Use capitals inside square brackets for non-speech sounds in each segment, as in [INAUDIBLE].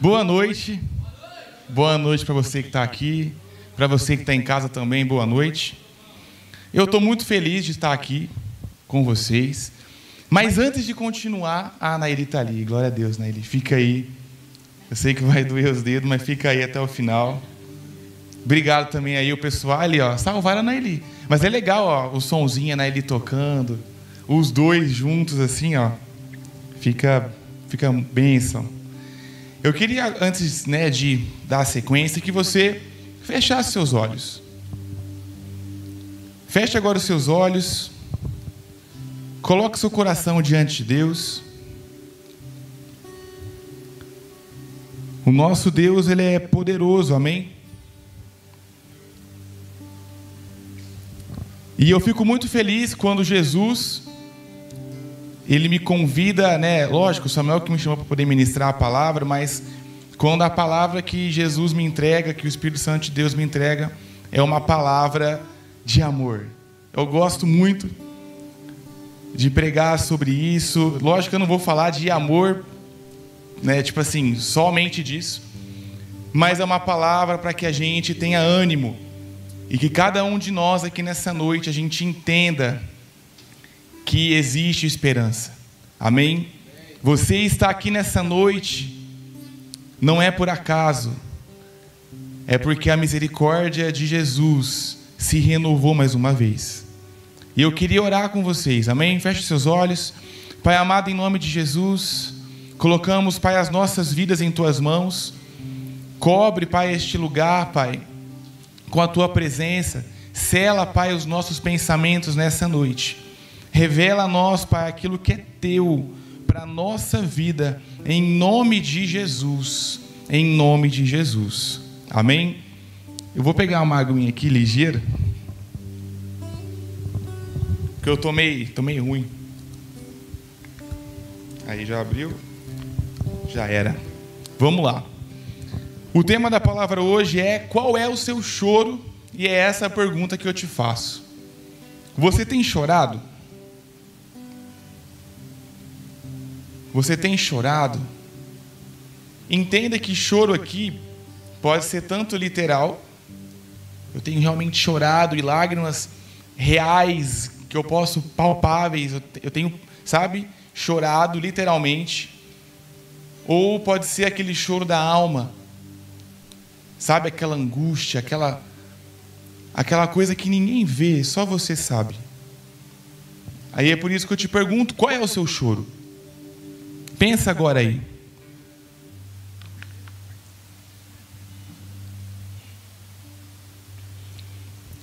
Boa noite. Boa noite para você que está aqui, para você que está em casa também, boa noite. Eu estou muito feliz de estar aqui com vocês. Mas antes de continuar, a Naili está ali. Glória a Deus, Naili. Fica aí. Eu sei que vai doer os dedos, mas fica aí até o final. Obrigado também aí o pessoal ali, ó. Salvaram a. Mas é legal, ó, o sonzinho, a Naili tocando. Os dois juntos assim, ó. Fica, fica bênção. Eu queria, antes né, de dar a sequência, que você fechasse seus olhos. Feche agora os seus olhos. Coloque seu coração diante de Deus. O nosso Deus, ele é poderoso, amém? E eu fico muito feliz quando Jesus ele me convida, né? Lógico, Samuel que me chamou para poder ministrar a palavra, mas quando a palavra que Jesus me entrega, que o Espírito Santo de Deus me entrega, é uma palavra de amor. Eu gosto muito de pregar sobre isso. Lógico que eu não vou falar de amor, né? Tipo assim, somente disso. Mas é uma palavra para que a gente tenha ânimo e que cada um de nós aqui nessa noite a gente entenda que existe esperança. Amém? Você está aqui nessa noite, não é por acaso, é porque a misericórdia de Jesus se renovou mais uma vez. E eu queria orar com vocês, amém? Feche seus olhos. Pai amado, em nome de Jesus, colocamos, Pai, as nossas vidas em tuas mãos. Cobre, Pai, este lugar, Pai, com a tua presença. Sela, Pai, os nossos pensamentos nessa noite. Revela a nós, Pai, aquilo que é teu para a nossa vida, em nome de Jesus. Em nome de Jesus. Amém? Eu vou pegar uma aguinha aqui ligeira. Porque eu tomei, tomei ruim. Aí já abriu. Já era. Vamos lá. O tema da palavra hoje é qual é o seu choro? E é essa a pergunta que eu te faço. Você tem chorado? Você tem chorado? Entenda que choro aqui pode ser tanto literal, eu tenho realmente chorado e lágrimas reais que eu posso palpáveis, eu tenho, sabe, chorado literalmente. Ou pode ser aquele choro da alma. Sabe aquela angústia, aquela aquela coisa que ninguém vê, só você sabe. Aí é por isso que eu te pergunto, qual é o seu choro? Pensa agora aí.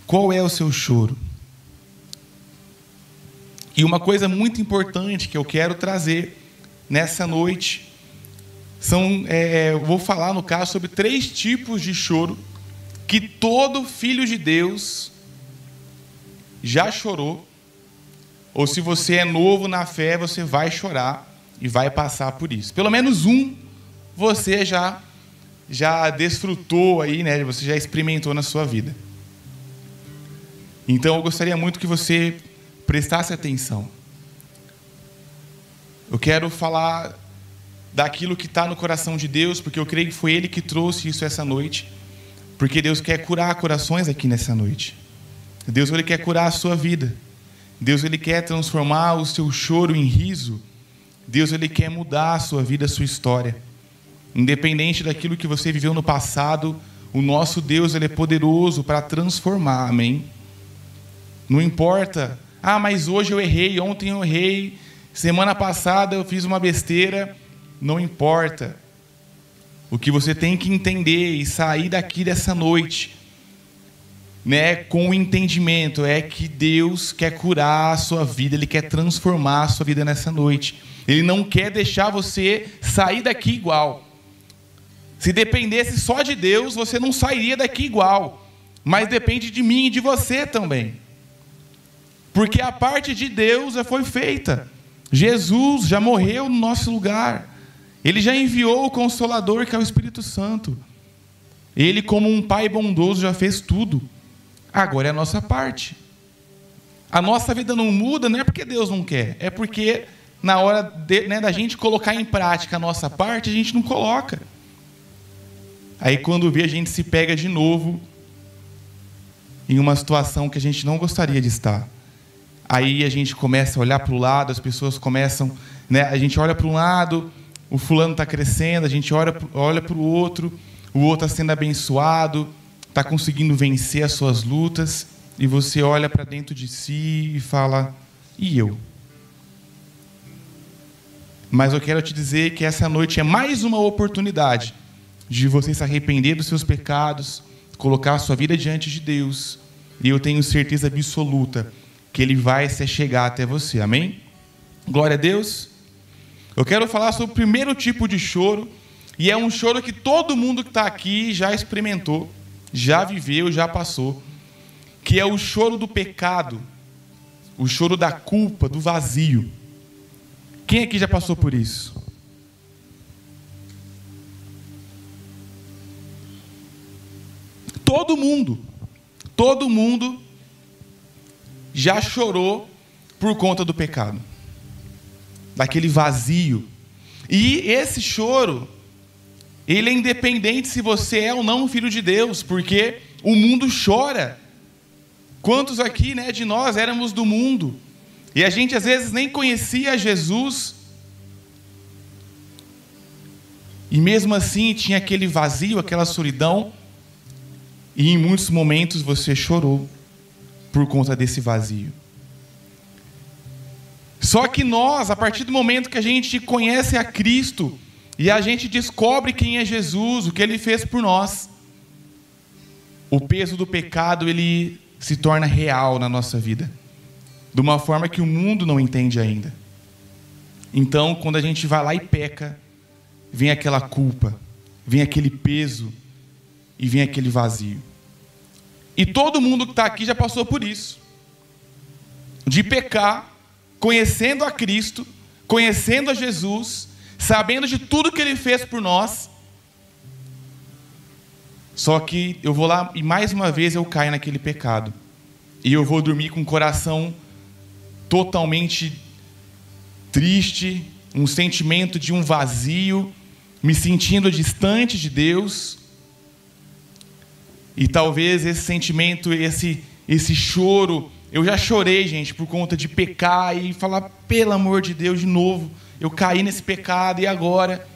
Qual é o seu choro? E uma coisa muito importante que eu quero trazer nessa noite são, é, eu vou falar no caso sobre três tipos de choro que todo filho de Deus já chorou, ou se você é novo na fé, você vai chorar e vai passar por isso. Pelo menos um você já já desfrutou aí, né? Você já experimentou na sua vida. Então eu gostaria muito que você prestasse atenção. Eu quero falar daquilo que está no coração de Deus, porque eu creio que foi Ele que trouxe isso essa noite. Porque Deus quer curar corações aqui nessa noite. Deus ele quer curar a sua vida. Deus ele quer transformar o seu choro em riso Deus ele quer mudar a sua vida, a sua história. Independente daquilo que você viveu no passado, o nosso Deus ele é poderoso para transformar, amém? Não importa, ah, mas hoje eu errei, ontem eu errei, semana passada eu fiz uma besteira, não importa. O que você tem que entender e sair daqui dessa noite, né, com o entendimento, é que Deus quer curar a sua vida, Ele quer transformar a sua vida nessa noite. Ele não quer deixar você sair daqui igual. Se dependesse só de Deus, você não sairia daqui igual. Mas depende de mim e de você também. Porque a parte de Deus já foi feita. Jesus já morreu no nosso lugar. Ele já enviou o Consolador, que é o Espírito Santo. Ele, como um Pai bondoso, já fez tudo. Agora é a nossa parte. A nossa vida não muda, não é porque Deus não quer, é porque na hora de, né, da gente colocar em prática a nossa parte, a gente não coloca. Aí quando vê, a gente se pega de novo em uma situação que a gente não gostaria de estar. Aí a gente começa a olhar para o lado, as pessoas começam, né? A gente olha para um lado, o fulano está crescendo, a gente olha, olha para o outro, o outro está sendo abençoado, está conseguindo vencer as suas lutas, e você olha para dentro de si e fala: e eu? Mas eu quero te dizer que essa noite é mais uma oportunidade de você se arrepender dos seus pecados, colocar a sua vida diante de Deus, e eu tenho certeza absoluta que Ele vai se chegar até você. Amém? Glória a Deus. Eu quero falar sobre o primeiro tipo de choro, e é um choro que todo mundo que está aqui já experimentou, já viveu, já passou, que é o choro do pecado, o choro da culpa, do vazio. Quem aqui já passou por isso? Todo mundo, todo mundo já chorou por conta do pecado, daquele vazio. E esse choro, ele é independente se você é ou não filho de Deus, porque o mundo chora. Quantos aqui, né, de nós éramos do mundo? E a gente às vezes nem conhecia Jesus. E mesmo assim tinha aquele vazio, aquela solidão. E em muitos momentos você chorou por conta desse vazio. Só que nós, a partir do momento que a gente conhece a Cristo e a gente descobre quem é Jesus, o que ele fez por nós, o peso do pecado ele se torna real na nossa vida de uma forma que o mundo não entende ainda. Então, quando a gente vai lá e peca, vem aquela culpa, vem aquele peso e vem aquele vazio. E todo mundo que está aqui já passou por isso. De pecar, conhecendo a Cristo, conhecendo a Jesus, sabendo de tudo que Ele fez por nós. Só que eu vou lá e mais uma vez eu caio naquele pecado. E eu vou dormir com o coração totalmente triste, um sentimento de um vazio, me sentindo distante de Deus. E talvez esse sentimento, esse esse choro, eu já chorei, gente, por conta de pecar e falar, pelo amor de Deus, de novo, eu caí nesse pecado e agora?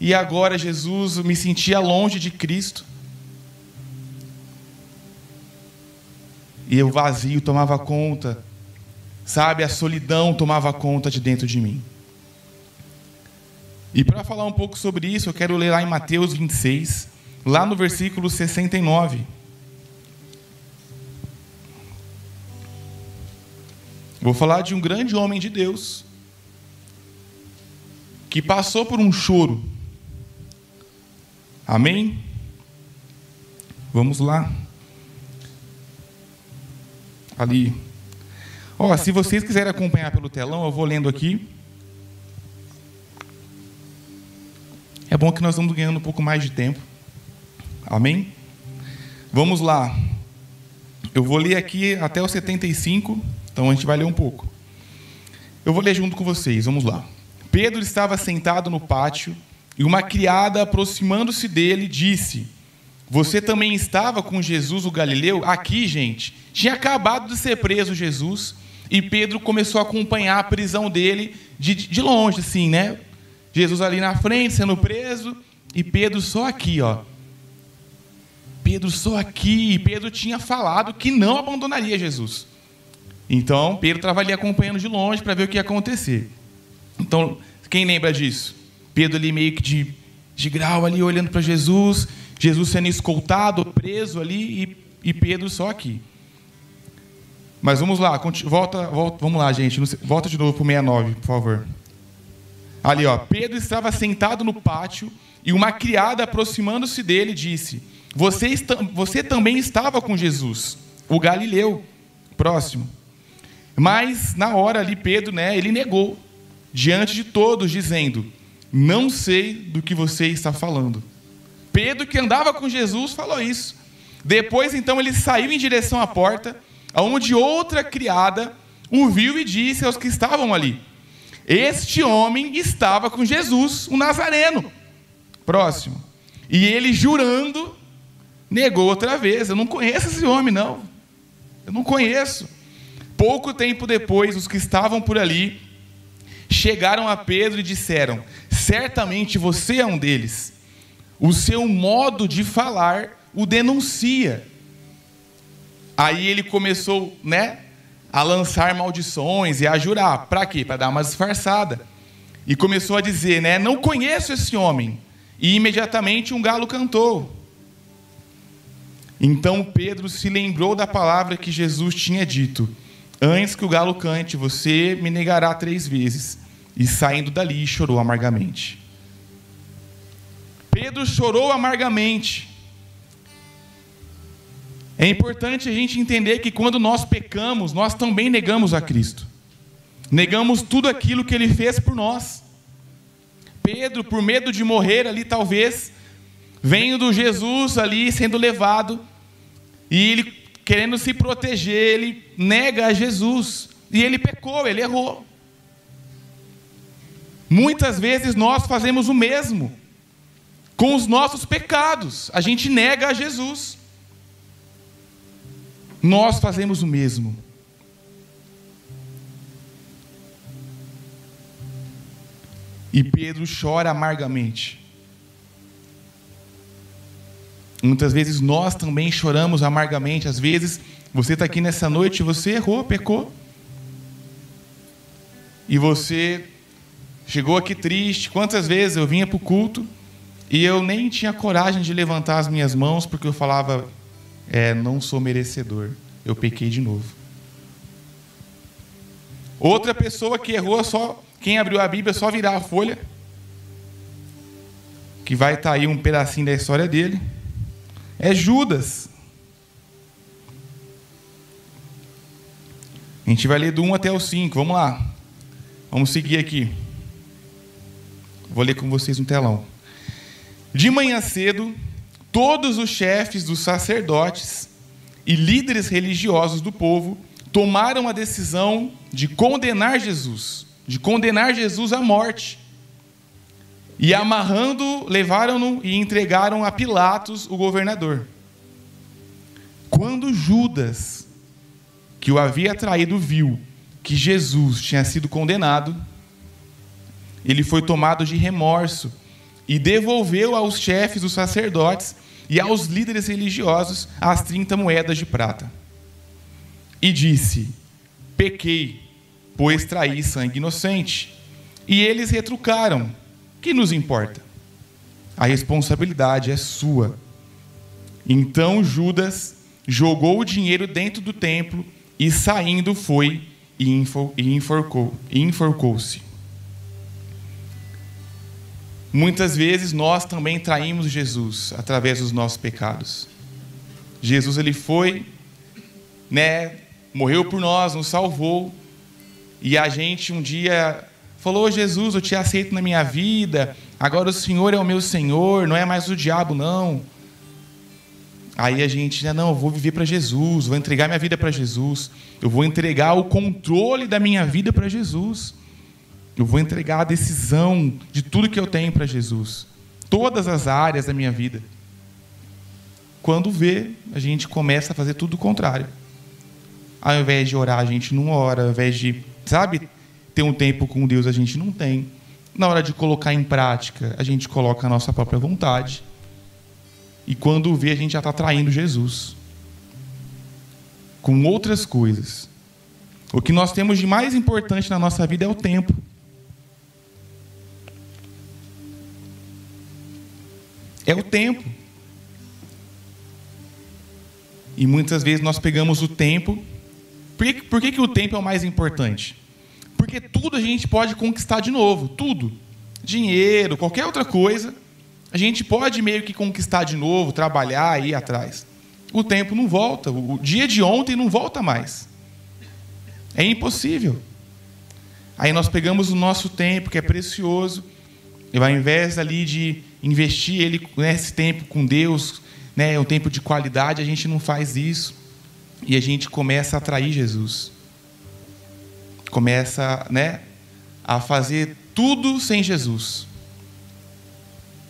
E agora, Jesus, eu me sentia longe de Cristo. E o vazio tomava conta Sabe, a solidão tomava conta de dentro de mim. E para falar um pouco sobre isso, eu quero ler lá em Mateus 26, lá no versículo 69. Vou falar de um grande homem de Deus que passou por um choro. Amém? Vamos lá. Ali. Ó, se vocês quiserem acompanhar pelo telão, eu vou lendo aqui. É bom que nós vamos ganhando um pouco mais de tempo. Amém? Vamos lá. Eu vou ler aqui até o 75, então a gente vai ler um pouco. Eu vou ler junto com vocês, vamos lá. Pedro estava sentado no pátio e uma criada, aproximando-se dele, disse: Você também estava com Jesus o Galileu? Aqui, gente, tinha acabado de ser preso Jesus e Pedro começou a acompanhar a prisão dele de, de longe, assim, né? Jesus ali na frente, sendo preso, e Pedro só aqui, ó. Pedro só aqui, e Pedro tinha falado que não abandonaria Jesus. Então, Pedro estava ali acompanhando de longe para ver o que ia acontecer. Então, quem lembra disso? Pedro ali meio que de, de grau ali, olhando para Jesus, Jesus sendo escoltado, preso ali, e, e Pedro só aqui. Mas vamos lá, volta, volta, vamos lá, gente. Volta de novo para o 69, por favor. Ali, ó. Pedro estava sentado no pátio e uma criada, aproximando-se dele, disse: você, está, você também estava com Jesus, o Galileu. Próximo. Mas na hora ali, Pedro, né, ele negou diante de todos, dizendo: Não sei do que você está falando. Pedro, que andava com Jesus, falou isso. Depois, então, ele saiu em direção à porta onde outra criada o viu e disse aos que estavam ali: Este homem estava com Jesus, o Nazareno. Próximo. E ele jurando, negou outra vez. Eu não conheço esse homem, não. Eu não conheço. Pouco tempo depois, os que estavam por ali chegaram a Pedro e disseram: Certamente você é um deles. O seu modo de falar o denuncia. Aí ele começou, né, a lançar maldições e a jurar. Para quê? Para dar uma disfarçada. E começou a dizer, né, não conheço esse homem. E imediatamente um galo cantou. Então Pedro se lembrou da palavra que Jesus tinha dito: Antes que o galo cante, você me negará três vezes. E saindo dali, chorou amargamente. Pedro chorou amargamente. É importante a gente entender que quando nós pecamos, nós também negamos a Cristo. Negamos tudo aquilo que ele fez por nós. Pedro, por medo de morrer ali, talvez, vendo Jesus ali sendo levado, e ele querendo se proteger, ele nega a Jesus. E ele pecou, ele errou. Muitas vezes nós fazemos o mesmo com os nossos pecados. A gente nega a Jesus. Nós fazemos o mesmo. E Pedro chora amargamente. Muitas vezes nós também choramos amargamente. Às vezes você está aqui nessa noite você errou, pecou. E você chegou aqui triste. Quantas vezes eu vinha para o culto e eu nem tinha coragem de levantar as minhas mãos porque eu falava, é, não sou merecedor. Eu pequei de novo. Outra pessoa que errou só quem abriu a Bíblia só virar a folha, que vai estar tá aí um pedacinho da história dele. É Judas. A gente vai ler do 1 até o 5. Vamos lá. Vamos seguir aqui. Vou ler com vocês no telão. De manhã cedo, todos os chefes dos sacerdotes e líderes religiosos do povo tomaram a decisão de condenar Jesus de condenar Jesus à morte. E amarrando, levaram-no e entregaram a Pilatos, o governador. Quando Judas, que o havia traído, viu que Jesus tinha sido condenado, ele foi tomado de remorso e devolveu aos chefes dos sacerdotes e aos líderes religiosos as 30 moedas de prata. E disse: Pequei pois traí sangue inocente. E eles retrucaram: Que nos importa? A responsabilidade é sua. Então Judas jogou o dinheiro dentro do templo e saindo foi e enforcou, enforcou-se. Muitas vezes nós também traímos Jesus através dos nossos pecados. Jesus ele foi, né, morreu por nós, nos salvou, e a gente um dia falou: Jesus, eu te aceito na minha vida, agora o Senhor é o meu Senhor, não é mais o diabo, não. Aí a gente, não, eu vou viver para Jesus, vou entregar minha vida para Jesus, eu vou entregar o controle da minha vida para Jesus, eu vou entregar a decisão de tudo que eu tenho para Jesus, todas as áreas da minha vida. Quando vê, a gente começa a fazer tudo o contrário. Ao invés de orar, a gente não ora, ao invés de sabe, ter um tempo com Deus a gente não tem. Na hora de colocar em prática, a gente coloca a nossa própria vontade. E quando vê, a gente já está traindo Jesus. Com outras coisas. O que nós temos de mais importante na nossa vida é o tempo. É o tempo. E muitas vezes nós pegamos o tempo por que, por que, que o tempo é o mais importante? Porque tudo a gente pode conquistar de novo, tudo. Dinheiro, qualquer outra coisa, a gente pode meio que conquistar de novo, trabalhar, ir atrás. O tempo não volta, o dia de ontem não volta mais. É impossível. Aí nós pegamos o nosso tempo, que é precioso, e ao invés ali de investir ele nesse tempo com Deus, né, um tempo de qualidade, a gente não faz isso. E a gente começa a atrair Jesus. Começa, né, a fazer tudo sem Jesus.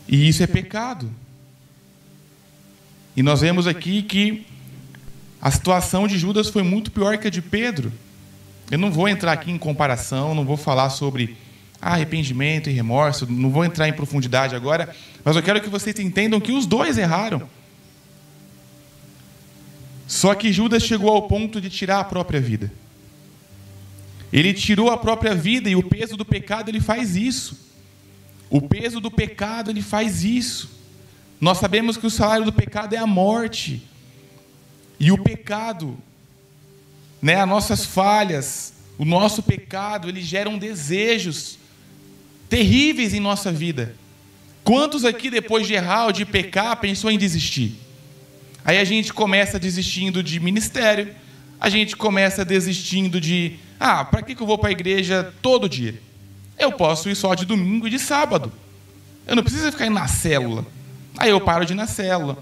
E isso é pecado. E nós vemos aqui que a situação de Judas foi muito pior que a de Pedro. Eu não vou entrar aqui em comparação, não vou falar sobre arrependimento e remorso, não vou entrar em profundidade agora, mas eu quero que vocês entendam que os dois erraram. Só que Judas chegou ao ponto de tirar a própria vida. Ele tirou a própria vida e o peso do pecado ele faz isso. O peso do pecado ele faz isso. Nós sabemos que o salário do pecado é a morte. E o pecado, né, as nossas falhas, o nosso pecado, eles geram desejos terríveis em nossa vida. Quantos aqui, depois de errar ou de pecar, pensou em desistir? Aí a gente começa desistindo de ministério, a gente começa desistindo de, ah, para que eu vou para a igreja todo dia? Eu posso ir só de domingo e de sábado. Eu não preciso ficar indo na célula. Aí eu paro de ir na célula.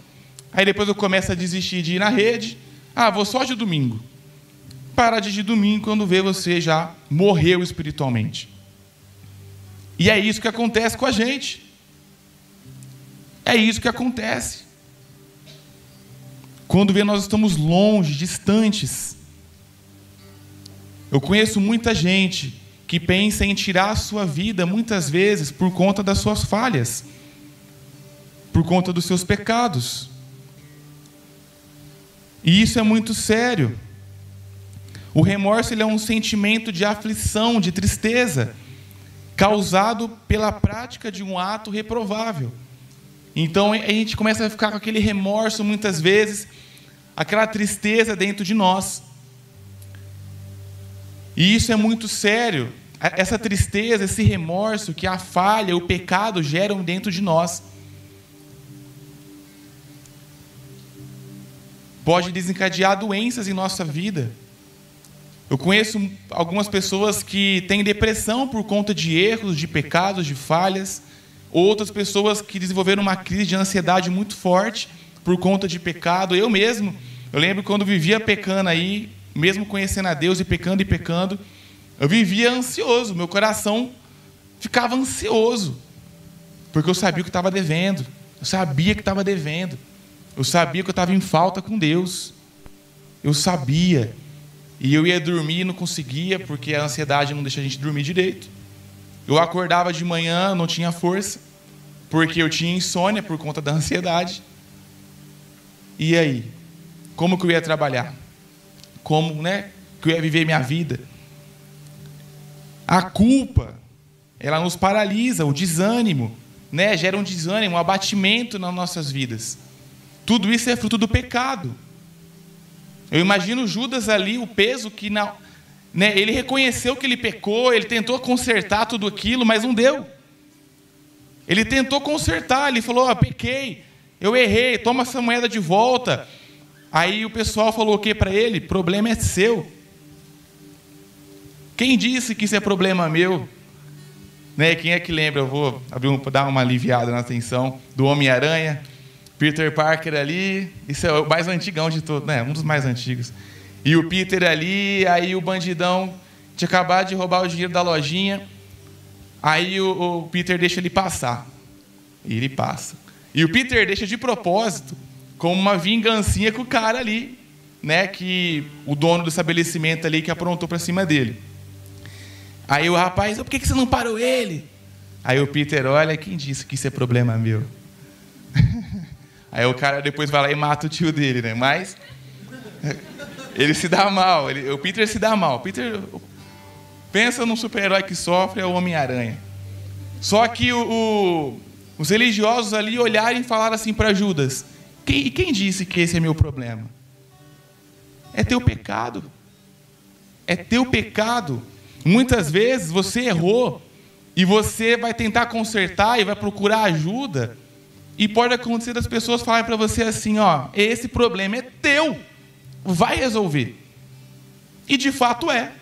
Aí depois eu começo a desistir de ir na rede. Ah, vou só de domingo. Parar de ir de domingo quando vê você já morreu espiritualmente. E é isso que acontece com a gente. É isso que acontece. Quando vê nós estamos longe, distantes. Eu conheço muita gente que pensa em tirar a sua vida muitas vezes por conta das suas falhas, por conta dos seus pecados. E isso é muito sério. O remorso ele é um sentimento de aflição, de tristeza, causado pela prática de um ato reprovável. Então a gente começa a ficar com aquele remorso muitas vezes, aquela tristeza dentro de nós. E isso é muito sério. Essa tristeza, esse remorso que a falha, o pecado geram dentro de nós. Pode desencadear doenças em nossa vida. Eu conheço algumas pessoas que têm depressão por conta de erros, de pecados, de falhas. Outras pessoas que desenvolveram uma crise de ansiedade muito forte por conta de pecado. Eu mesmo, eu lembro quando vivia pecando aí, mesmo conhecendo a Deus e pecando e pecando, eu vivia ansioso, meu coração ficava ansioso, porque eu sabia que estava devendo, eu sabia que estava devendo, eu sabia que eu estava em falta com Deus, eu sabia, e eu ia dormir e não conseguia, porque a ansiedade não deixa a gente dormir direito. Eu acordava de manhã, não tinha força, porque eu tinha insônia por conta da ansiedade. E aí? Como que eu ia trabalhar? Como né, que eu ia viver minha vida. A culpa, ela nos paralisa, o desânimo, né, gera um desânimo, um abatimento nas nossas vidas. Tudo isso é fruto do pecado. Eu imagino Judas ali, o peso que na, né, ele reconheceu que ele pecou, ele tentou consertar tudo aquilo, mas não deu. Ele tentou consertar, ele falou: oh, pequei, eu errei, toma essa moeda de volta. Aí o pessoal falou o que para ele? Problema é seu. Quem disse que isso é problema meu? Né? Quem é que lembra? Eu vou abrir um, dar uma aliviada na atenção do Homem-Aranha. Peter Parker ali, isso é o mais antigão de todos, né? Um dos mais antigos. E o Peter ali, aí o bandidão tinha acabado de roubar o dinheiro da lojinha. Aí o, o Peter deixa ele passar. E ele passa. E o Peter deixa de propósito como uma vingancinha com o cara ali, né, que o dono do estabelecimento ali que aprontou para cima dele. Aí o rapaz, por que você não parou ele? Aí o Peter, olha, quem disse que isso é problema meu? [LAUGHS] Aí o cara depois vai lá e mata o tio dele, né? Mas ele se dá mal, ele, o Peter se dá mal. Peter pensa num super-herói que sofre, é o Homem-Aranha. Só que o, o, os religiosos ali olharam e falaram assim para Judas: quem, quem disse que esse é meu problema? É teu pecado. É teu pecado. Muitas vezes você errou e você vai tentar consertar e vai procurar ajuda. E pode acontecer das pessoas falarem para você assim: ó, esse problema é teu, vai resolver. E de fato é.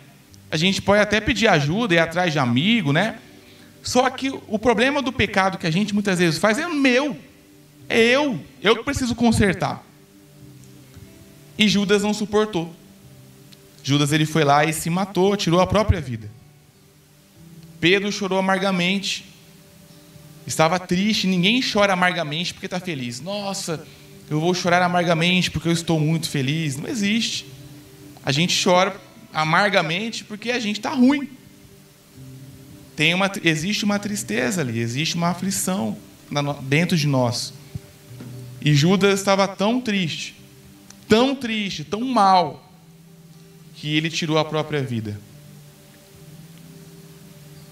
A gente pode até pedir ajuda, ir atrás de amigo, né? Só que o problema do pecado que a gente muitas vezes faz é meu. É eu, eu que preciso consertar. E Judas não suportou. Judas ele foi lá e se matou, tirou a própria vida. Pedro chorou amargamente. Estava triste, ninguém chora amargamente porque está feliz. Nossa, eu vou chorar amargamente porque eu estou muito feliz. Não existe. A gente chora amargamente porque a gente está ruim. Tem uma, existe uma tristeza ali, existe uma aflição dentro de nós. E Judas estava tão triste, tão triste, tão mal, que ele tirou a própria vida.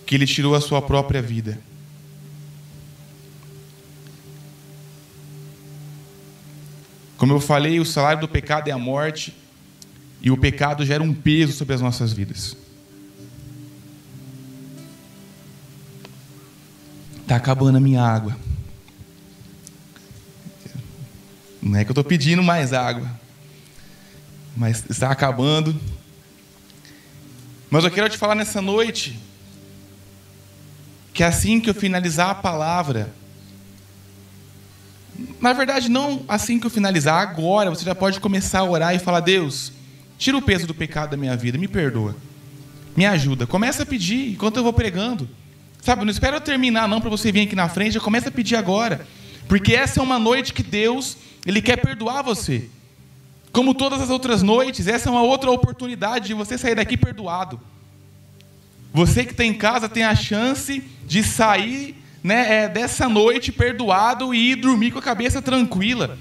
Que ele tirou a sua própria vida. Como eu falei, o salário do pecado é a morte, e o pecado gera um peso sobre as nossas vidas. Está acabando a minha água. Não é que eu estou pedindo mais água, mas está acabando. Mas eu quero te falar nessa noite que assim que eu finalizar a palavra, na verdade, não assim que eu finalizar, agora você já pode começar a orar e falar: Deus, tira o peso do pecado da minha vida, me perdoa, me ajuda. Começa a pedir enquanto eu vou pregando. Sabe, não espera eu terminar não para você vir aqui na frente, já começa a pedir agora. Porque essa é uma noite que Deus, ele quer perdoar você. Como todas as outras noites, essa é uma outra oportunidade de você sair daqui perdoado. Você que está em casa tem a chance de sair né, é, dessa noite perdoado e ir dormir com a cabeça tranquila.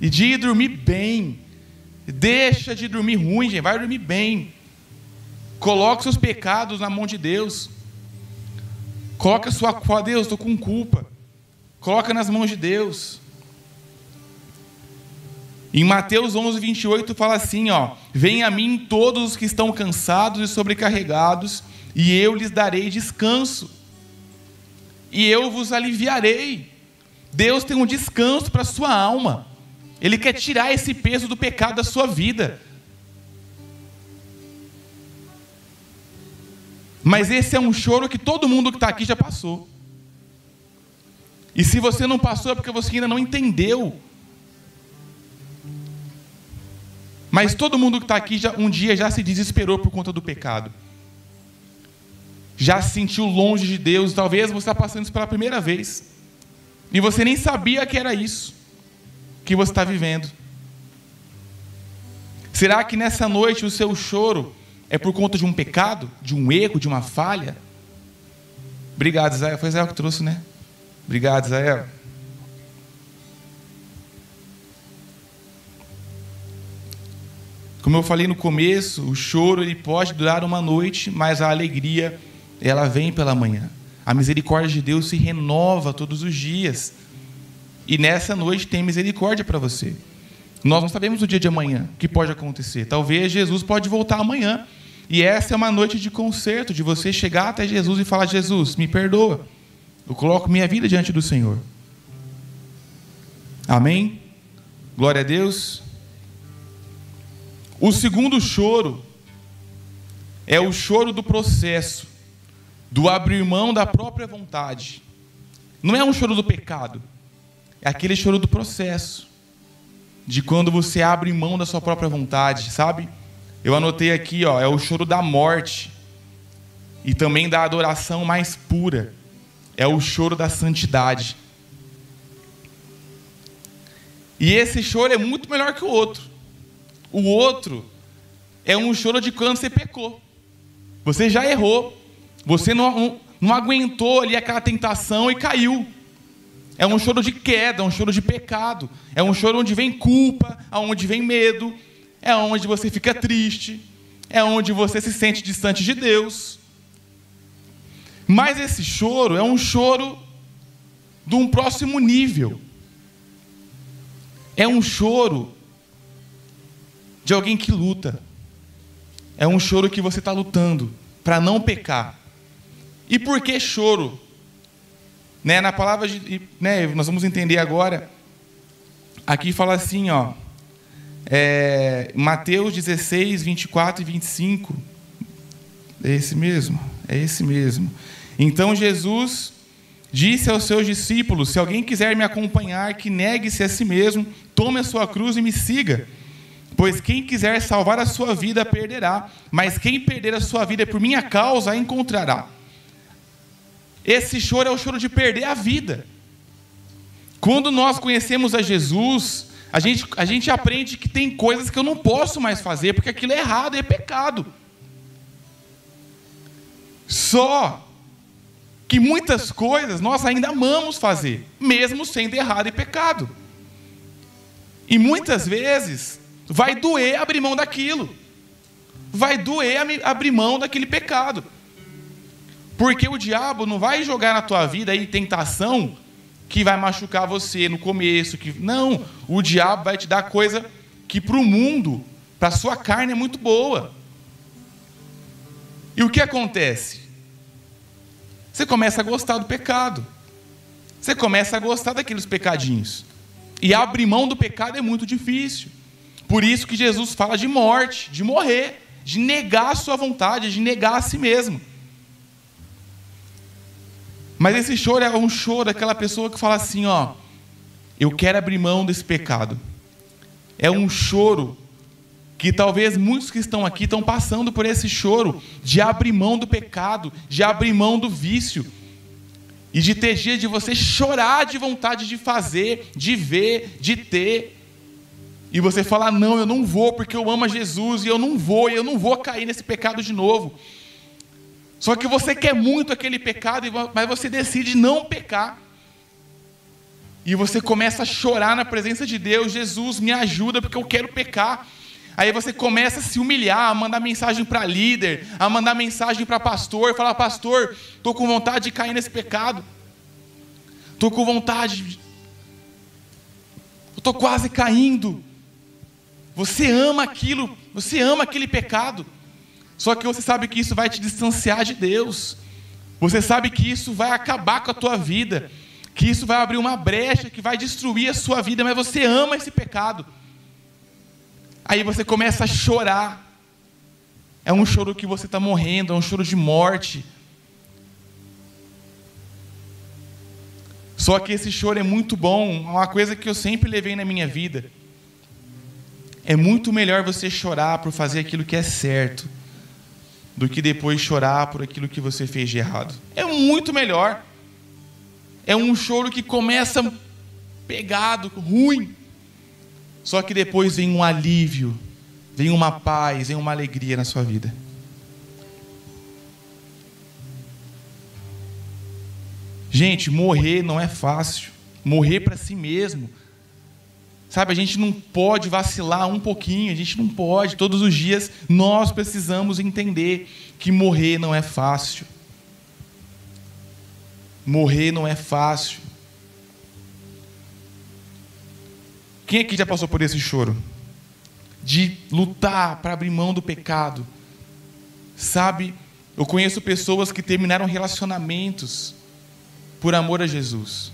E de ir dormir bem. Deixa de dormir ruim, gente. Vai dormir bem. Coloque seus pecados na mão de Deus. Coloca a sua. Deus, estou com culpa. Coloca nas mãos de Deus. Em Mateus 11, 28 fala assim: ó, Venha a mim todos os que estão cansados e sobrecarregados, e eu lhes darei descanso. E eu vos aliviarei. Deus tem um descanso para a sua alma. Ele quer tirar esse peso do pecado da sua vida. Mas esse é um choro que todo mundo que está aqui já passou. E se você não passou é porque você ainda não entendeu. Mas todo mundo que está aqui já, um dia já se desesperou por conta do pecado. Já se sentiu longe de Deus. Talvez você está passando isso pela primeira vez. E você nem sabia que era isso que você está vivendo. Será que nessa noite o seu choro é por conta de um pecado, de um erro, de uma falha? Obrigado, Israel. Foi Israel que trouxe, né? Obrigado, Israel. Como eu falei no começo, o choro ele pode durar uma noite, mas a alegria ela vem pela manhã. A misericórdia de Deus se renova todos os dias. E nessa noite tem misericórdia para você. Nós não sabemos o dia de amanhã, o que pode acontecer. Talvez Jesus pode voltar amanhã. E essa é uma noite de conserto, de você chegar até Jesus e falar: Jesus, me perdoa. Eu coloco minha vida diante do Senhor. Amém? Glória a Deus. O segundo choro é o choro do processo, do abrir mão da própria vontade. Não é um choro do pecado, é aquele choro do processo, de quando você abre mão da sua própria vontade, sabe? Eu anotei aqui, ó, é o choro da morte e também da adoração mais pura. É o choro da santidade. E esse choro é muito melhor que o outro. O outro é um choro de quando você pecou. Você já errou. Você não, não, aguentou ali aquela tentação e caiu. É um choro de queda, é um choro de pecado. É um choro onde vem culpa, onde vem medo, é onde você fica triste, é onde você se sente distante de Deus. Mas esse choro é um choro de um próximo nível. É um choro de alguém que luta. É um choro que você está lutando para não pecar. E por que choro? Né, na palavra, de, né, nós vamos entender agora. Aqui fala assim, ó. É, Mateus 16, 24 e 25. É esse mesmo? É esse mesmo. Então Jesus disse aos seus discípulos: Se alguém quiser me acompanhar, que negue-se a si mesmo, tome a sua cruz e me siga. Pois quem quiser salvar a sua vida perderá, mas quem perder a sua vida por minha causa a encontrará. Esse choro é o choro de perder a vida. Quando nós conhecemos a Jesus, A gente, a gente aprende que tem coisas que eu não posso mais fazer porque aquilo é errado, é pecado. Só que muitas coisas nós ainda amamos fazer, mesmo sendo errado e pecado. E muitas vezes vai doer abrir mão daquilo. Vai doer abrir mão daquele pecado. Porque o diabo não vai jogar na tua vida aí tentação que vai machucar você no começo, que não, o diabo vai te dar coisa que para o mundo, para a sua carne é muito boa. E o que acontece? Você começa a gostar do pecado. Você começa a gostar daqueles pecadinhos. E abrir mão do pecado é muito difícil. Por isso que Jesus fala de morte, de morrer, de negar a sua vontade, de negar a si mesmo. Mas esse choro é um choro daquela pessoa que fala assim, ó, eu quero abrir mão desse pecado. É um choro que talvez muitos que estão aqui estão passando por esse choro de abrir mão do pecado, de abrir mão do vício. E de ter dia de você chorar de vontade de fazer, de ver, de ter. E você falar: "Não, eu não vou porque eu amo a Jesus e eu não vou, e eu não vou cair nesse pecado de novo". Só que você quer muito aquele pecado, mas você decide não pecar. E você começa a chorar na presença de Deus: Jesus, me ajuda, porque eu quero pecar. Aí você começa a se humilhar, a mandar mensagem para líder, a mandar mensagem para pastor, falar: Pastor, estou com vontade de cair nesse pecado. Estou com vontade. Estou quase caindo. Você ama aquilo, você ama aquele pecado. Só que você sabe que isso vai te distanciar de Deus. Você sabe que isso vai acabar com a tua vida, que isso vai abrir uma brecha, que vai destruir a sua vida, mas você ama esse pecado. Aí você começa a chorar. É um choro que você está morrendo, é um choro de morte. Só que esse choro é muito bom, uma coisa que eu sempre levei na minha vida. É muito melhor você chorar por fazer aquilo que é certo do que depois chorar por aquilo que você fez de errado. É muito melhor. É um choro que começa pegado, ruim. Só que depois vem um alívio, vem uma paz, vem uma alegria na sua vida. Gente, morrer não é fácil. Morrer para si mesmo Sabe, a gente não pode vacilar um pouquinho, a gente não pode. Todos os dias nós precisamos entender que morrer não é fácil. Morrer não é fácil. Quem aqui já passou por esse choro? De lutar para abrir mão do pecado. Sabe, eu conheço pessoas que terminaram relacionamentos por amor a Jesus.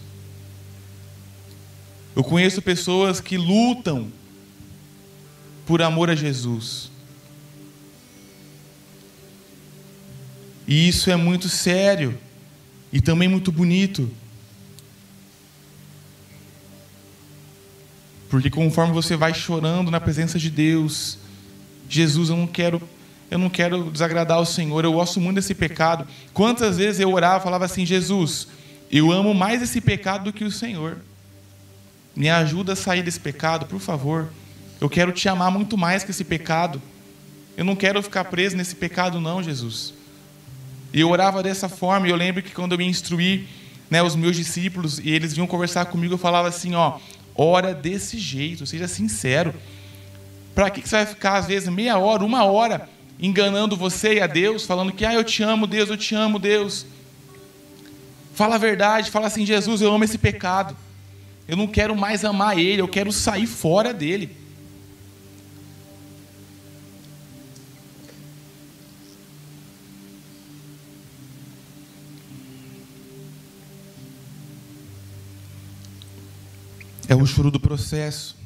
Eu conheço pessoas que lutam por amor a Jesus. E isso é muito sério e também muito bonito. Porque conforme você vai chorando na presença de Deus, Jesus, eu não quero, eu não quero desagradar o Senhor, eu gosto muito desse pecado. Quantas vezes eu orava falava assim, Jesus, eu amo mais esse pecado do que o Senhor. Me ajuda a sair desse pecado, por favor. Eu quero te amar muito mais que esse pecado. Eu não quero ficar preso nesse pecado, não, Jesus. E eu orava dessa forma, e eu lembro que quando eu me instruí, né, os meus discípulos, e eles vinham conversar comigo, eu falava assim: ó, ora desse jeito, seja sincero. Para que você vai ficar, às vezes, meia hora, uma hora, enganando você e a Deus, falando que, ah, eu te amo, Deus, eu te amo, Deus. Fala a verdade, fala assim: Jesus, eu amo esse pecado. Eu não quero mais amar Ele, eu quero sair fora dele. É o choro do processo.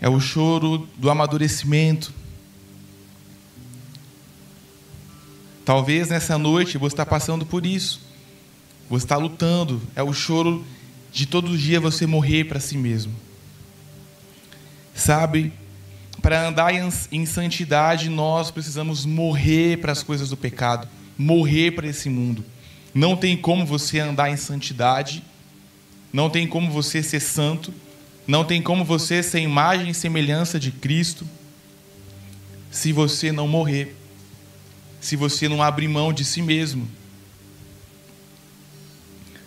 É o choro do amadurecimento. Talvez nessa noite você está passando por isso. Você está lutando. É o choro de todo dia você morrer para si mesmo. Sabe, para andar em santidade, nós precisamos morrer para as coisas do pecado, morrer para esse mundo. Não tem como você andar em santidade, não tem como você ser santo Não tem como você ser imagem e semelhança de Cristo se você não morrer, se você não abrir mão de si mesmo.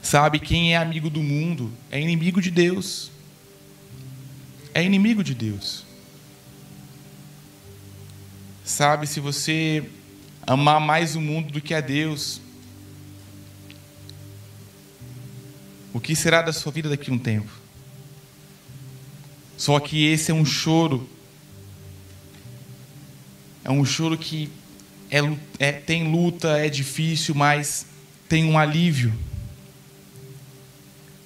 Sabe, quem é amigo do mundo é inimigo de Deus. É inimigo de Deus. Sabe, se você amar mais o mundo do que a Deus, o que será da sua vida daqui a um tempo? Só que esse é um choro, é um choro que é, é, tem luta, é difícil, mas tem um alívio.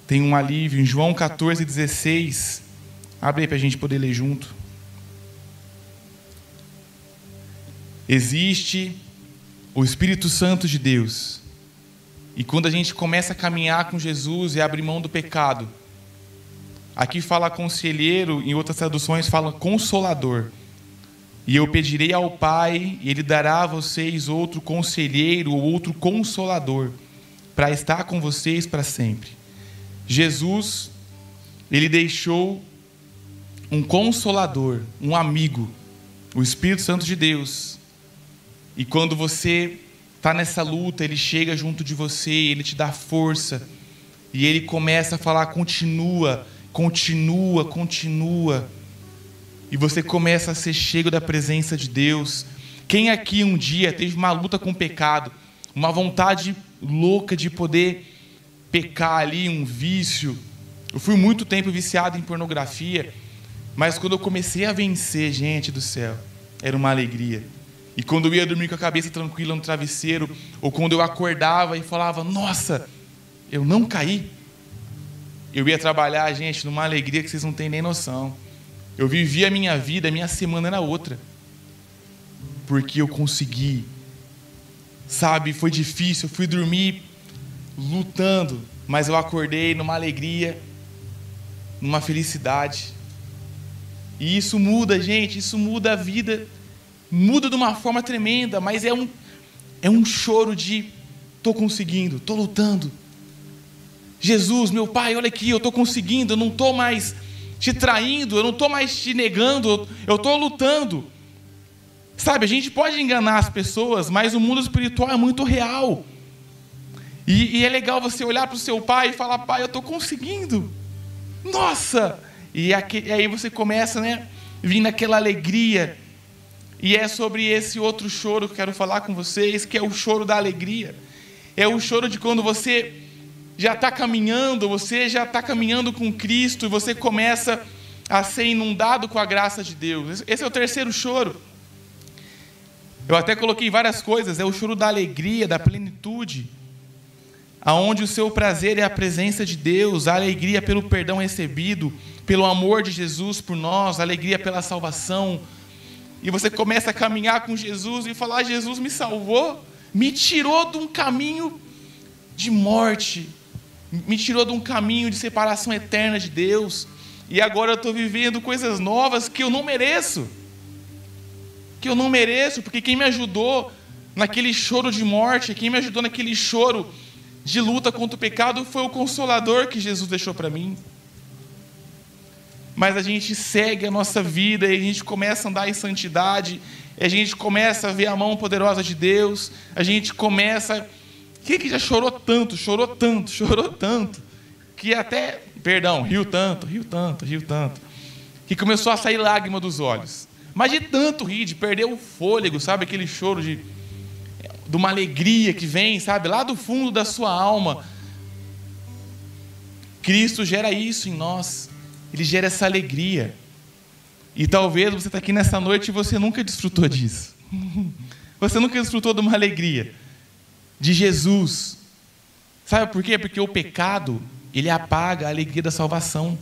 Tem um alívio. Em João 14, 16, abre aí para a gente poder ler junto. Existe o Espírito Santo de Deus. E quando a gente começa a caminhar com Jesus e abrir mão do pecado, aqui fala conselheiro, em outras traduções fala consolador. E eu pedirei ao Pai, e Ele dará a vocês outro conselheiro ou outro consolador, para estar com vocês para sempre. Jesus, Ele deixou um consolador, um amigo, o Espírito Santo de Deus, e quando você está nessa luta, ele chega junto de você, ele te dá força. E ele começa a falar: continua, continua, continua. E você começa a ser cheio da presença de Deus. Quem aqui um dia teve uma luta com o pecado, uma vontade louca de poder pecar ali, um vício? Eu fui muito tempo viciado em pornografia, mas quando eu comecei a vencer, gente do céu, era uma alegria. E quando eu ia dormir com a cabeça tranquila no travesseiro, ou quando eu acordava e falava, nossa, eu não caí. Eu ia trabalhar, gente, numa alegria que vocês não têm nem noção. Eu vivia a minha vida, a minha semana era outra. Porque eu consegui. Sabe, foi difícil, eu fui dormir lutando, mas eu acordei numa alegria, numa felicidade. E isso muda, gente, isso muda a vida muda de uma forma tremenda, mas é um, é um choro de estou conseguindo, estou lutando. Jesus, meu Pai, olha aqui, eu estou conseguindo, eu não estou mais te traindo, eu não estou mais te negando, eu estou lutando. Sabe, a gente pode enganar as pessoas, mas o mundo espiritual é muito real. E, e é legal você olhar para o seu pai e falar, pai, eu estou conseguindo. Nossa! E, aqui, e aí você começa, né? Vir naquela alegria e é sobre esse outro choro que eu quero falar com vocês, que é o choro da alegria. É o choro de quando você já está caminhando, você já está caminhando com Cristo e você começa a ser inundado com a graça de Deus. Esse é o terceiro choro. Eu até coloquei várias coisas, é o choro da alegria, da plenitude, aonde o seu prazer é a presença de Deus, a alegria pelo perdão recebido, pelo amor de Jesus por nós, a alegria pela salvação, e você começa a caminhar com Jesus e falar: Jesus me salvou, me tirou de um caminho de morte, me tirou de um caminho de separação eterna de Deus, e agora eu estou vivendo coisas novas que eu não mereço. Que eu não mereço, porque quem me ajudou naquele choro de morte, quem me ajudou naquele choro de luta contra o pecado foi o consolador que Jesus deixou para mim mas a gente segue a nossa vida e a gente começa a andar em santidade, a gente começa a ver a mão poderosa de Deus, a gente começa. Quem que já chorou tanto, chorou tanto, [LAUGHS] chorou tanto, que até, perdão, riu tanto, riu tanto, riu tanto, que começou a sair lágrima dos olhos. Mas de tanto rir, de perder o fôlego, sabe? Aquele choro de, de uma alegria que vem, sabe? Lá do fundo da sua alma. Cristo gera isso em nós ele gera essa alegria. E talvez você está aqui nessa noite e você nunca desfrutou disso. [LAUGHS] Você nunca desfrutou de uma alegria de Jesus. Sabe por quê? Porque o pecado, ele apaga a alegria da salvação.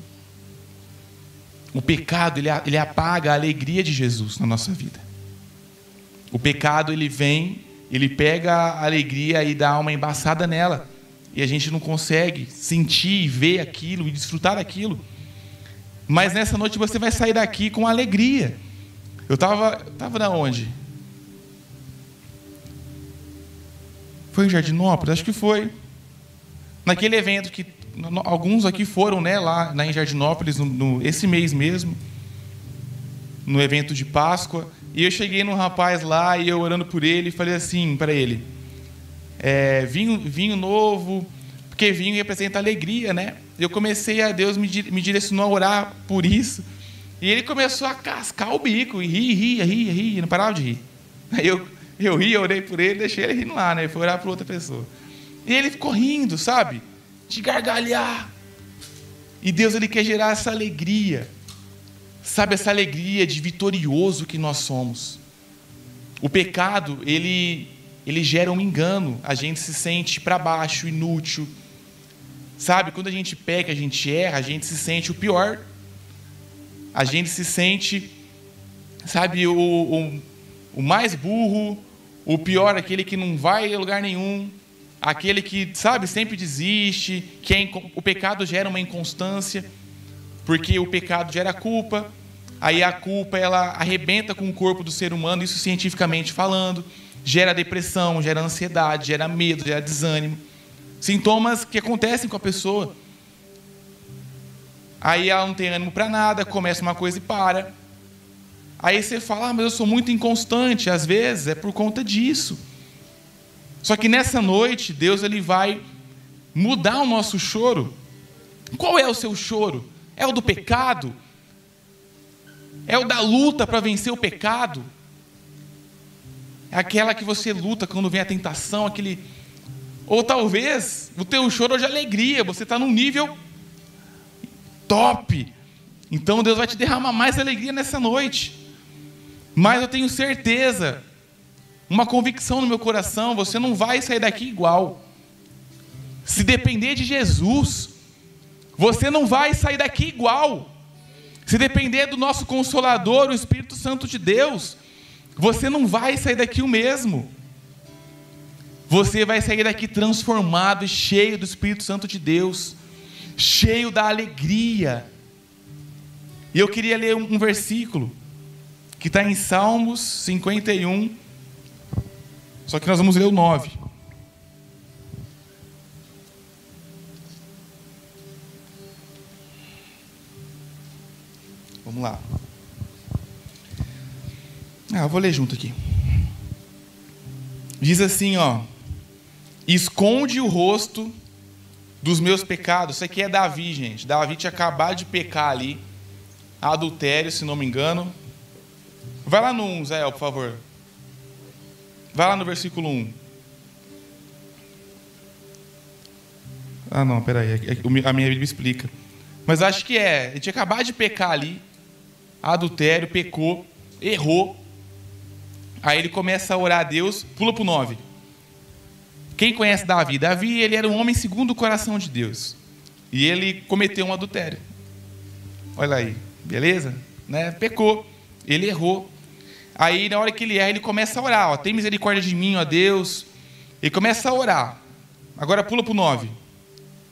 O pecado, ele, ele apaga a alegria de Jesus na nossa vida. O pecado, ele vem, ele pega a alegria e dá uma embaçada nela. E a gente não consegue sentir, ver aquilo e desfrutar daquilo. Mas nessa noite você vai sair daqui com alegria. Eu estava tava na onde? Foi em Jardinópolis? Acho que foi. Naquele evento que alguns aqui foram, né, lá, lá em Jardinópolis, no, no, esse mês mesmo, no evento de Páscoa. E eu cheguei num rapaz lá e eu orando por ele, falei assim para ele: é, vinho, vinho novo, porque vinho representa alegria, né? Eu comecei a Deus me, me direcionou a orar por isso. E ele começou a cascar o bico e rir, ria, ria, ria, não parava de rir. Aí eu, eu ri, orei por ele, deixei ele rindo lá, né? Foi orar para outra pessoa. E ele ficou rindo, sabe? De gargalhar. E Deus ele quer gerar essa alegria. Sabe essa alegria de vitorioso que nós somos. O pecado, ele ele gera um engano, a gente se sente para baixo, inútil. Sabe, quando a gente peca, a gente erra, a gente se sente o pior. A gente se sente, sabe, o, o, o mais burro, o pior, aquele que não vai a lugar nenhum, aquele que, sabe, sempre desiste, que é, o pecado gera uma inconstância, porque o pecado gera culpa, aí a culpa ela arrebenta com o corpo do ser humano, isso cientificamente falando gera depressão, gera ansiedade, gera medo, gera desânimo. Sintomas que acontecem com a pessoa. Aí ela não tem ânimo para nada, começa uma coisa e para. Aí você fala, ah, mas eu sou muito inconstante. Às vezes é por conta disso. Só que nessa noite, Deus ele vai mudar o nosso choro. Qual é o seu choro? É o do pecado? É o da luta para vencer o pecado? É aquela que você luta quando vem a tentação, aquele. Ou talvez o teu choro é de alegria, você está num nível top. Então Deus vai te derramar mais alegria nessa noite. Mas eu tenho certeza, uma convicção no meu coração, você não vai sair daqui igual. Se depender de Jesus, você não vai sair daqui igual. Se depender do nosso consolador, o Espírito Santo de Deus, você não vai sair daqui o mesmo. Você vai sair daqui transformado cheio do Espírito Santo de Deus, cheio da alegria. E eu queria ler um versículo que está em Salmos 51, só que nós vamos ler o 9. Vamos lá. Ah, eu vou ler junto aqui. Diz assim, ó: Esconde o rosto dos meus pecados. Isso aqui é Davi, gente. Davi tinha acabado de pecar ali. Adultério, se não me engano. Vai lá no 1, Zé, por favor. Vai lá no versículo 1. Ah, não, peraí. É a minha Bíblia explica. Mas acho que é. Ele tinha acabado de pecar ali. Adultério, pecou, errou. Aí ele começa a orar a Deus, pula para o 9. Quem conhece Davi? Davi ele era um homem segundo o coração de Deus. E ele cometeu um adultério. Olha aí, beleza? Né? Pecou, ele errou. Aí na hora que ele erra, ele começa a orar. Ó, Tem misericórdia de mim, ó Deus. Ele começa a orar. Agora pula para o 9.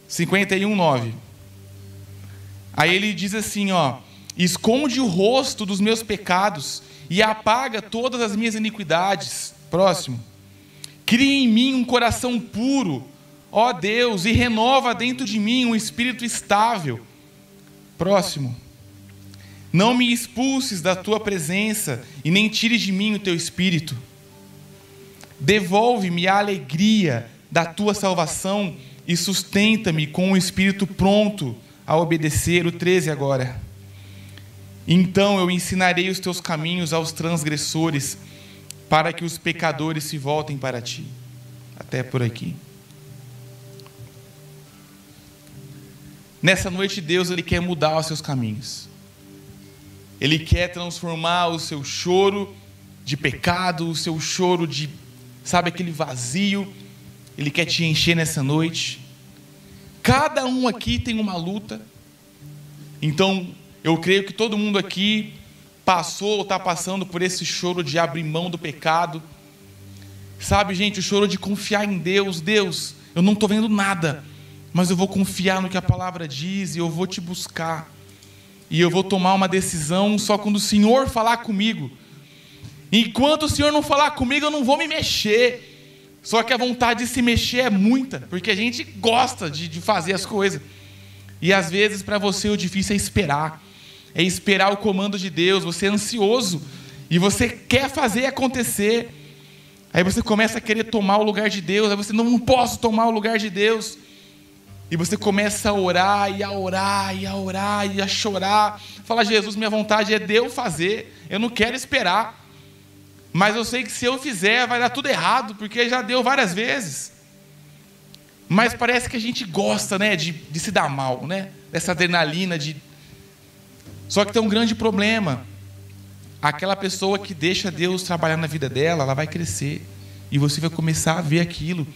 51, 9. Aí ele diz assim, ó. Esconde o rosto dos meus pecados e apaga todas as minhas iniquidades. Próximo. Cria em mim um coração puro, ó Deus, e renova dentro de mim um espírito estável. Próximo. Não me expulses da tua presença e nem tires de mim o teu espírito. Devolve-me a alegria da tua salvação e sustenta-me com o espírito pronto a obedecer. O 13 agora. Então eu ensinarei os teus caminhos aos transgressores, para que os pecadores se voltem para ti. Até por aqui. Nessa noite, Deus ele quer mudar os seus caminhos. Ele quer transformar o seu choro de pecado, o seu choro de, sabe, aquele vazio. Ele quer te encher nessa noite. Cada um aqui tem uma luta. Então, eu creio que todo mundo aqui passou ou está passando por esse choro de abrir mão do pecado. Sabe, gente, o choro de confiar em Deus. Deus, eu não estou vendo nada, mas eu vou confiar no que a palavra diz e eu vou te buscar. E eu vou tomar uma decisão só quando o Senhor falar comigo. Enquanto o Senhor não falar comigo, eu não vou me mexer. Só que a vontade de se mexer é muita, porque a gente gosta de, de fazer as coisas. E às vezes para você o difícil é esperar. É esperar o comando de Deus, você é ansioso e você quer fazer acontecer. Aí você começa a querer tomar o lugar de Deus, aí você não, posso tomar o lugar de Deus. E você começa a orar e a orar e a orar e a chorar. Fala, Jesus, minha vontade é de eu fazer, eu não quero esperar. Mas eu sei que se eu fizer vai dar tudo errado, porque já deu várias vezes. Mas parece que a gente gosta, né, de, de se dar mal, né? Dessa adrenalina de. Só que tem um grande problema. Aquela pessoa que deixa Deus trabalhar na vida dela, ela vai crescer e você vai começar a ver aquilo.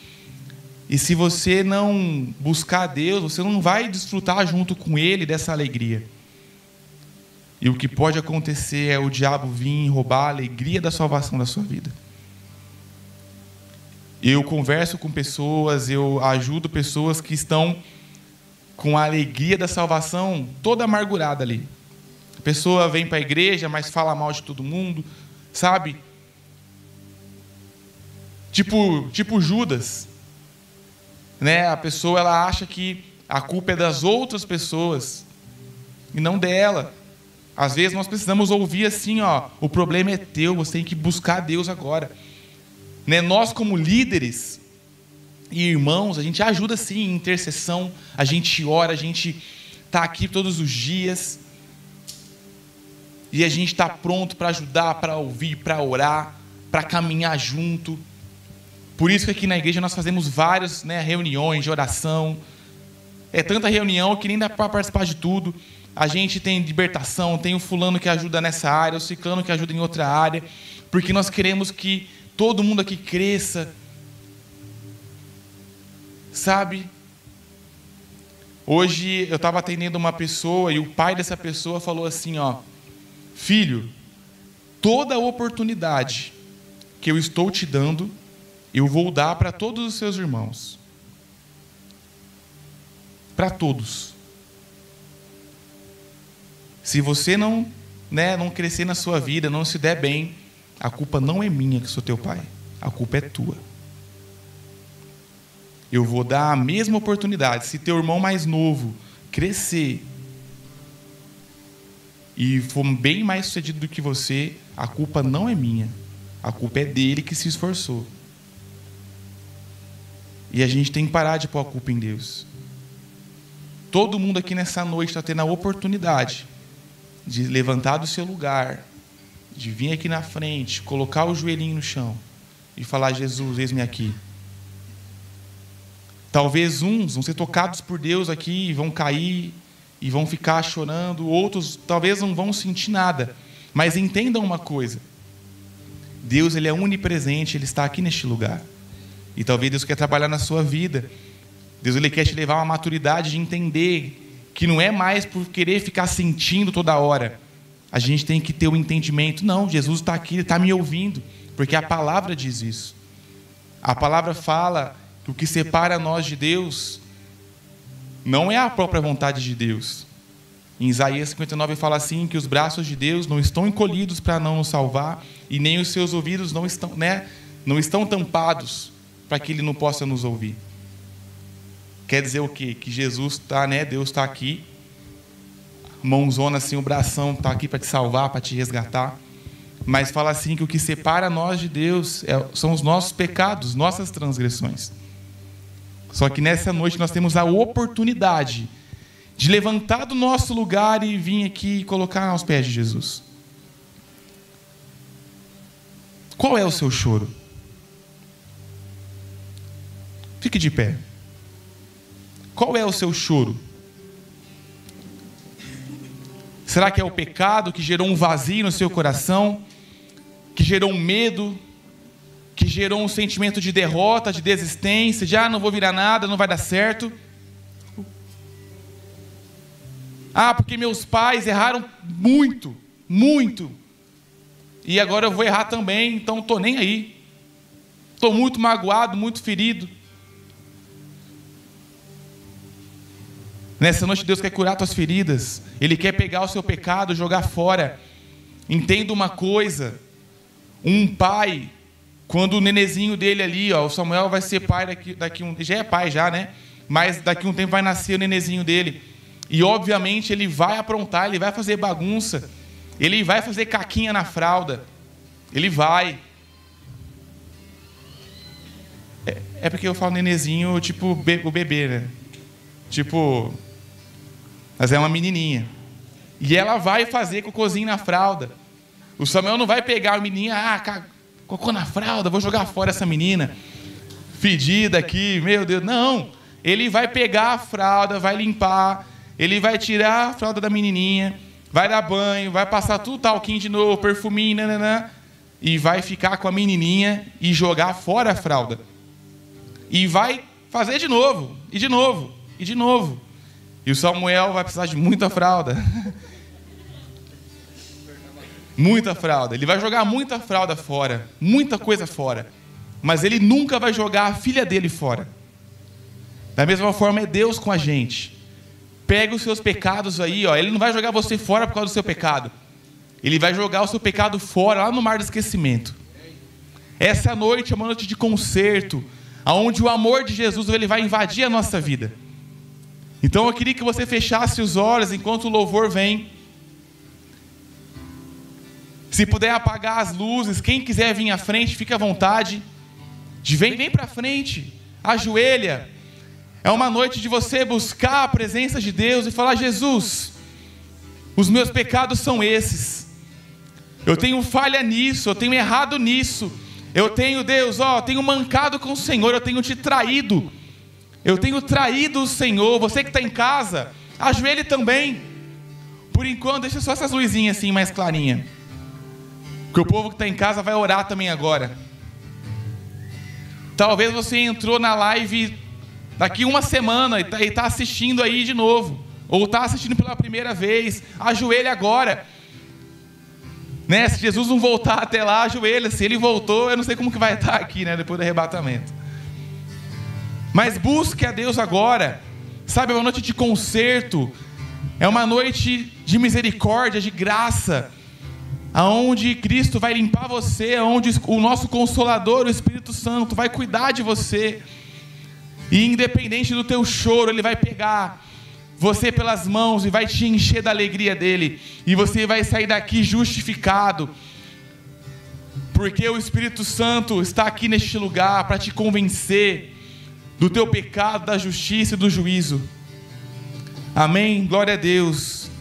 E se você não buscar Deus, você não vai desfrutar junto com Ele dessa alegria. E o que pode acontecer é o diabo vir roubar a alegria da salvação da sua vida. Eu converso com pessoas, eu ajudo pessoas que estão com a alegria da salvação toda amargurada ali. Pessoa vem para a igreja, mas fala mal de todo mundo, sabe? Tipo, tipo Judas. Né? A pessoa ela acha que a culpa é das outras pessoas e não dela. Às vezes nós precisamos ouvir assim, ó, o problema é teu, você tem que buscar Deus agora. Né? Nós, como líderes e irmãos, a gente ajuda sim em intercessão, a gente ora, a gente está aqui todos os dias. E a gente está pronto para ajudar, para ouvir, para orar, para caminhar junto. Por isso que aqui na igreja nós fazemos várias né, reuniões de oração. É tanta reunião que nem dá para participar de tudo. A gente tem libertação, tem o fulano que ajuda nessa área, o ciclano que ajuda em outra área, porque nós queremos que todo mundo aqui cresça. Sabe? Hoje eu estava atendendo uma pessoa e o pai dessa pessoa falou assim: ó, filho, toda oportunidade que eu estou te dando, eu vou dar para todos os seus irmãos. Para todos. Se você não, né, não crescer na sua vida, não se der bem, a culpa não é minha que sou teu pai, a culpa é tua. Eu vou dar a mesma oportunidade. Se teu irmão mais novo crescer e for bem mais sucedido do que você, a culpa não é minha. A culpa é dele que se esforçou. E a gente tem que parar de pôr a culpa em Deus. Todo mundo aqui nessa noite está tendo a oportunidade de levantar do seu lugar, de vir aqui na frente, colocar o joelhinho no chão e falar: Jesus, eis-me aqui. Talvez uns vão ser tocados por Deus aqui e vão cair e vão ficar chorando, outros talvez não vão sentir nada. Mas entendam uma coisa: Deus ele é onipresente, ele está aqui neste lugar. E talvez Deus quer trabalhar na sua vida. Deus ele quer te levar a uma maturidade de entender que não é mais por querer ficar sentindo toda hora, a gente tem que ter o um entendimento. Não, Jesus está aqui, ele está me ouvindo, porque a palavra diz isso. A palavra fala que o que separa nós de Deus não é a própria vontade de Deus. Em Isaías 59 fala assim que os braços de Deus não estão encolhidos para não nos salvar e nem os seus ouvidos não estão, né, não estão tampados para que ele não possa nos ouvir. Quer dizer o quê? Que Jesus está, né? Deus está aqui mãozona assim, o bração está aqui para te salvar, para te resgatar. Mas fala assim que o que separa nós de Deus é, são os nossos pecados, nossas transgressões. Só que nessa noite nós temos a oportunidade de levantar do nosso lugar e vir aqui e colocar aos pés de Jesus. Qual é o seu choro? Fique de pé. Qual é o seu choro? Será que é o pecado que gerou um vazio no seu coração? Que gerou um medo? Que gerou um sentimento de derrota, de desistência, de ah, não vou virar nada, não vai dar certo? Ah, porque meus pais erraram muito, muito. E agora eu vou errar também, então estou nem aí. Estou muito magoado, muito ferido. Nessa noite Deus quer curar tuas feridas. Ele quer pegar o seu pecado, jogar fora. Entenda uma coisa: um pai quando o nenezinho dele ali, ó, o Samuel vai ser pai daqui, daqui um, já é pai já, né? Mas daqui um tempo vai nascer o nenezinho dele. E obviamente ele vai aprontar, ele vai fazer bagunça, ele vai fazer caquinha na fralda, ele vai. É, é porque eu falo nenezinho, tipo o bebê, né? Tipo, mas é uma menininha. E ela vai fazer cocôzinho na fralda. O Samuel não vai pegar a menininha, ah, Cocô na fralda, vou jogar fora essa menina. Fedida aqui, meu Deus. Não. Ele vai pegar a fralda, vai limpar, ele vai tirar a fralda da menininha, vai dar banho, vai passar tudo talquinho de novo, perfuminho, nananã, e vai ficar com a menininha e jogar fora a fralda. E vai fazer de novo, e de novo, e de novo. E o Samuel vai precisar de muita fralda. [LAUGHS] Muita fralda. Ele vai jogar muita fralda fora, muita coisa fora. Mas ele nunca vai jogar a filha dele fora. Da mesma forma é Deus com a gente. Pega os seus pecados aí, ó. Ele não vai jogar você fora por causa do seu pecado. Ele vai jogar o seu pecado fora, lá no mar do esquecimento. Essa noite é uma noite de conserto, aonde o amor de Jesus ele vai invadir a nossa vida. Então eu queria que você fechasse os olhos enquanto o louvor vem. Se puder apagar as luzes, quem quiser vir à frente, fique à vontade. De vem, vem para frente, ajoelha. É uma noite de você buscar a presença de Deus e falar: Jesus, os meus pecados são esses. Eu tenho falha nisso, eu tenho errado nisso. Eu tenho, Deus, ó, tenho mancado com o Senhor, eu tenho te traído. Eu tenho traído o Senhor. Você que está em casa, ajoelhe também. Por enquanto, deixa só essas luzinhas assim mais clarinha. Porque o povo que está em casa vai orar também agora. Talvez você entrou na live daqui uma semana e está tá assistindo aí de novo. Ou está assistindo pela primeira vez. Ajoelhe agora. Né? Se Jesus não voltar até lá, ajoelha. Se ele voltou, eu não sei como que vai estar aqui, né? Depois do arrebatamento. Mas busque a Deus agora. Sabe, é uma noite de conserto. É uma noite de misericórdia, de graça aonde Cristo vai limpar você, aonde o nosso consolador, o Espírito Santo, vai cuidar de você. E independente do teu choro, ele vai pegar você pelas mãos e vai te encher da alegria dele, e você vai sair daqui justificado. Porque o Espírito Santo está aqui neste lugar para te convencer do teu pecado, da justiça e do juízo. Amém. Glória a Deus.